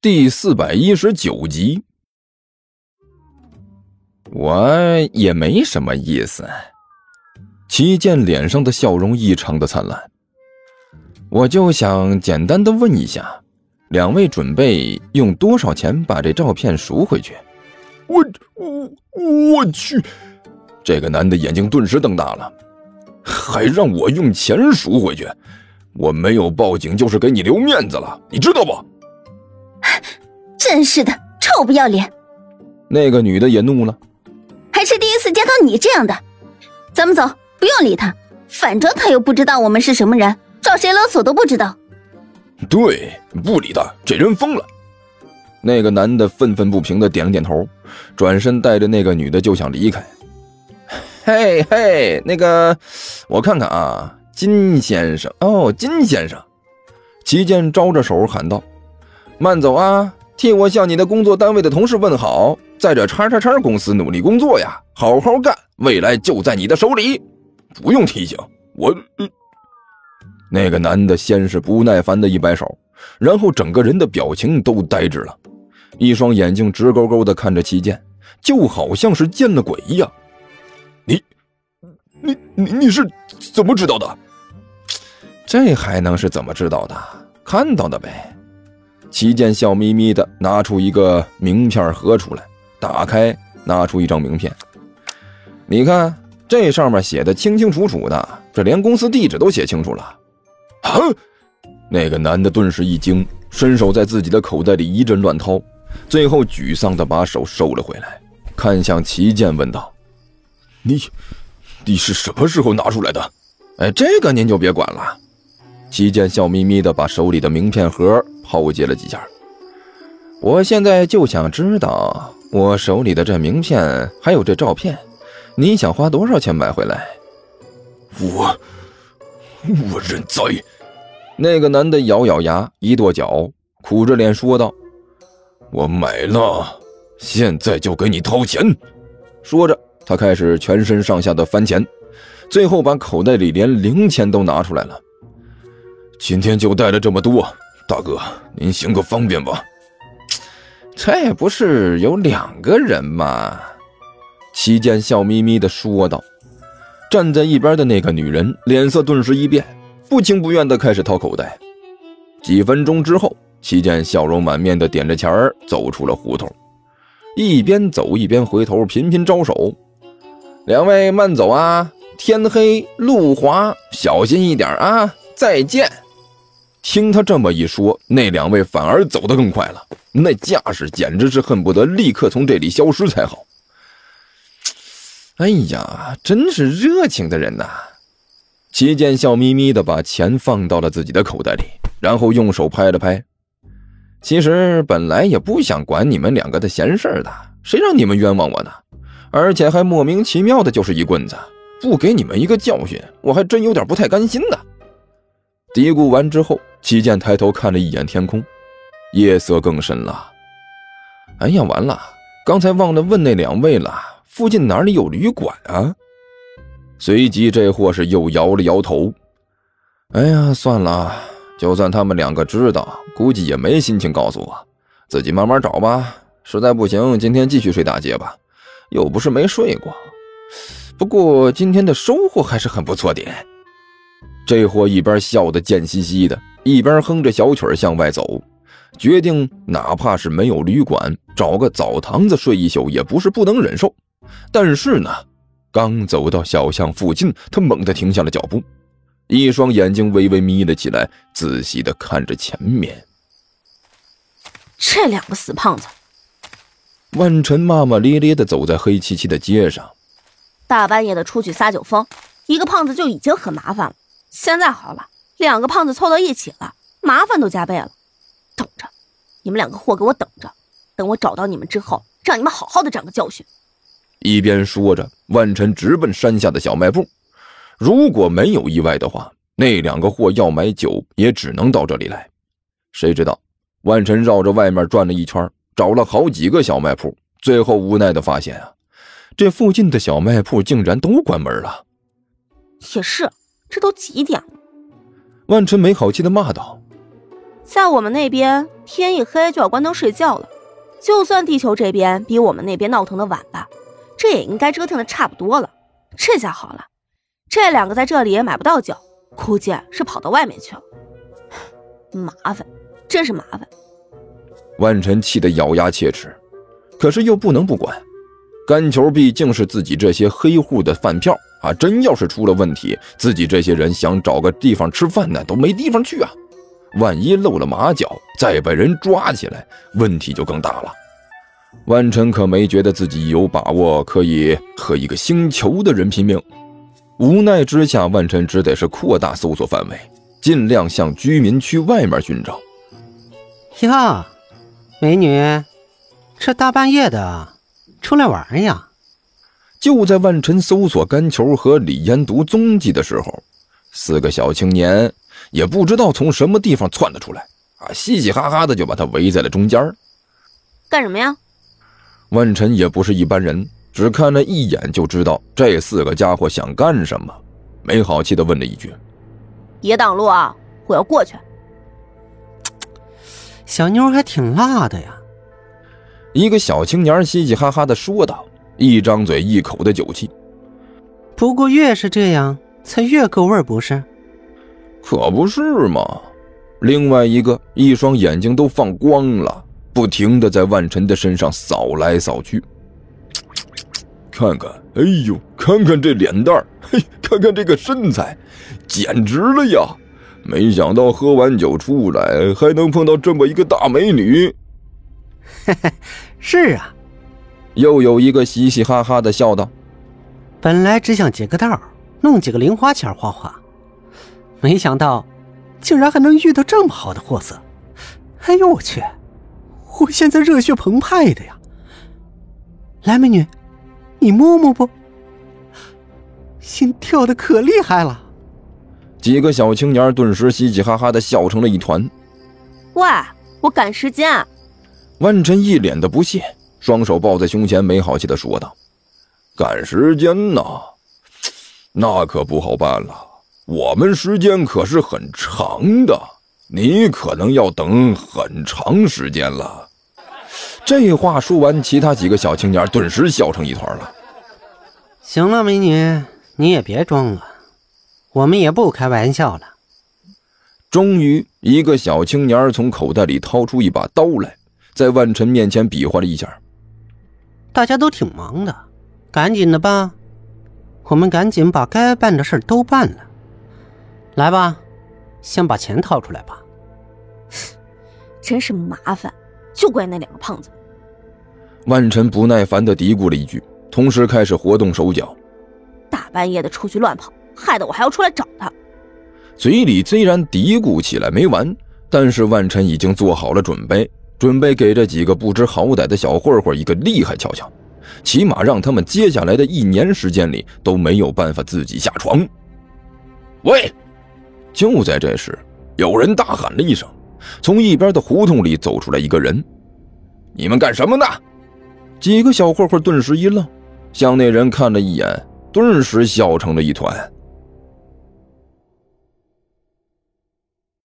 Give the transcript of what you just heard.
第四百一十九集。我也没什么意思。齐健脸上的笑容异常的灿烂。我就想简单的问一下，两位准备用多少钱把这照片赎回去？我我我去！这个男的眼睛顿时瞪大了，还让我用钱赎回去？我没有报警就是给你留面子了，你知道不？真是的，臭不要脸！那个女的也怒了，还是第一次见到你这样的。咱们走，不用理他，反正他又不知道我们是什么人，找谁勒索都不知道。对，不理他，这人疯了。那个男的愤愤不平的点了点头，转身带着那个女的就想离开。嘿嘿，那个，我看看啊，金先生，哦，金先生，齐健招着手喊道：“慢走啊！”替我向你的工作单位的同事问好，在这叉叉叉公司努力工作呀，好好干，未来就在你的手里。不用提醒我。那个男的先是不耐烦的一摆手，然后整个人的表情都呆滞了，一双眼睛直勾勾的看着齐健，就好像是见了鬼一样。你，你，你，你是怎么知道的？这还能是怎么知道的？看到的呗。齐健笑眯眯的拿出一个名片盒出来，打开，拿出一张名片。你看，这上面写的清清楚楚的，这连公司地址都写清楚了。啊！那个男的顿时一惊，伸手在自己的口袋里一阵乱掏，最后沮丧的把手收了回来，看向齐健问道：“你，你是什么时候拿出来的？”哎，这个您就别管了。齐健笑眯眯的把手里的名片盒抛接了几下。我现在就想知道，我手里的这名片还有这照片，你想花多少钱买回来？我，我认栽。那个男的咬咬牙，一跺脚，苦着脸说道：“我买了，现在就给你掏钱。”说着，他开始全身上下的翻钱，最后把口袋里连零钱都拿出来了。今天就带了这么多，大哥，您行个方便吧？这不是有两个人吗？齐健笑眯眯的说道。站在一边的那个女人脸色顿时一变，不情不愿的开始掏口袋。几分钟之后，齐健笑容满面的点着钱儿走出了胡同，一边走一边回头频频招手：“两位慢走啊，天黑路滑，小心一点啊，再见。”听他这么一说，那两位反而走得更快了，那架势简直是恨不得立刻从这里消失才好。哎呀，真是热情的人呐！齐健笑眯眯的把钱放到了自己的口袋里，然后用手拍了拍。其实本来也不想管你们两个的闲事的，谁让你们冤枉我呢？而且还莫名其妙的就是一棍子，不给你们一个教训，我还真有点不太甘心呢。嘀咕完之后。齐健抬头看了一眼天空，夜色更深了。哎呀，完了！刚才忘了问那两位了，附近哪里有旅馆啊？随即，这货是又摇了摇头。哎呀，算了，就算他们两个知道，估计也没心情告诉我，自己慢慢找吧。实在不行，今天继续睡大街吧，又不是没睡过。不过今天的收获还是很不错的。这货一边笑得贱兮兮的。一边哼着小曲儿向外走，决定哪怕是没有旅馆，找个澡堂子睡一宿也不是不能忍受。但是呢，刚走到小巷附近，他猛地停下了脚步，一双眼睛微微眯了起来，仔细的看着前面。这两个死胖子！万晨骂骂咧咧的走在黑漆漆的街上，大半夜的出去撒酒疯，一个胖子就已经很麻烦了，现在好了。两个胖子凑到一起了，麻烦都加倍了。等着，你们两个货给我等着，等我找到你们之后，让你们好好的长个教训。一边说着，万晨直奔山下的小卖部。如果没有意外的话，那两个货要买酒也只能到这里来。谁知道，万晨绕着外面转了一圈，找了好几个小卖铺，最后无奈的发现啊，这附近的小卖铺竟然都关门了。也是，这都几点了？万晨没好气的骂道：“在我们那边，天一黑就要关灯睡觉了。就算地球这边比我们那边闹腾的晚吧，这也应该折腾的差不多了。这下好了，这两个在这里也买不到酒，估计是跑到外面去了。麻烦，真是麻烦。万晨气得咬牙切齿，可是又不能不管。干球毕竟是自己这些黑户的饭票啊！真要是出了问题，自己这些人想找个地方吃饭呢，都没地方去啊！万一露了马脚，再被人抓起来，问题就更大了。万晨可没觉得自己有把握可以和一个星球的人拼命，无奈之下，万晨只得是扩大搜索范围，尽量向居民区外面寻找。呀，美女，这大半夜的出来玩呀？就在万晨搜索甘球和李延独踪迹的时候，四个小青年。也不知道从什么地方窜了出来，啊，嘻嘻哈哈的就把他围在了中间干什么呀？万晨也不是一般人，只看了一眼就知道这四个家伙想干什么，没好气的问了一句：“别挡路啊，我要过去。”小妞还挺辣的呀。一个小青年嘻嘻哈哈的说道，一张嘴一口的酒气。不过越是这样，才越够味不是？可不是嘛！另外一个一双眼睛都放光了，不停的在万晨的身上扫来扫去。看看，哎呦，看看这脸蛋嘿，看看这个身材，简直了呀！没想到喝完酒出来还能碰到这么一个大美女。嘿嘿，是啊。又有一个嘻嘻哈哈的笑道：“本来只想劫个道，弄几个零花钱花花。”没想到，竟然还能遇到这么好的货色！哎呦我去，我现在热血澎湃的呀！来，美女，你摸摸不？心跳的可厉害了。几个小青年顿时嘻嘻哈哈的笑成了一团。喂，我赶时间。万晨一脸的不屑，双手抱在胸前，没好气的说道：“赶时间呐，那可不好办了。”我们时间可是很长的，你可能要等很长时间了。这话说完，其他几个小青年顿时笑成一团了。行了，美女，你也别装了，我们也不开玩笑了。终于，一个小青年从口袋里掏出一把刀来，在万晨面前比划了一下。大家都挺忙的，赶紧的吧，我们赶紧把该办的事都办了。来吧，先把钱掏出来吧。真是麻烦，就怪那两个胖子。万晨不耐烦的嘀咕了一句，同时开始活动手脚。大半夜的出去乱跑，害得我还要出来找他。嘴里虽然嘀咕起来没完，但是万晨已经做好了准备，准备给这几个不知好歹的小混混一个厉害瞧瞧，起码让他们接下来的一年时间里都没有办法自己下床。喂！就在这时，有人大喊了一声，从一边的胡同里走出来一个人：“你们干什么呢？”几个小混混顿时一愣，向那人看了一眼，顿时笑成了一团。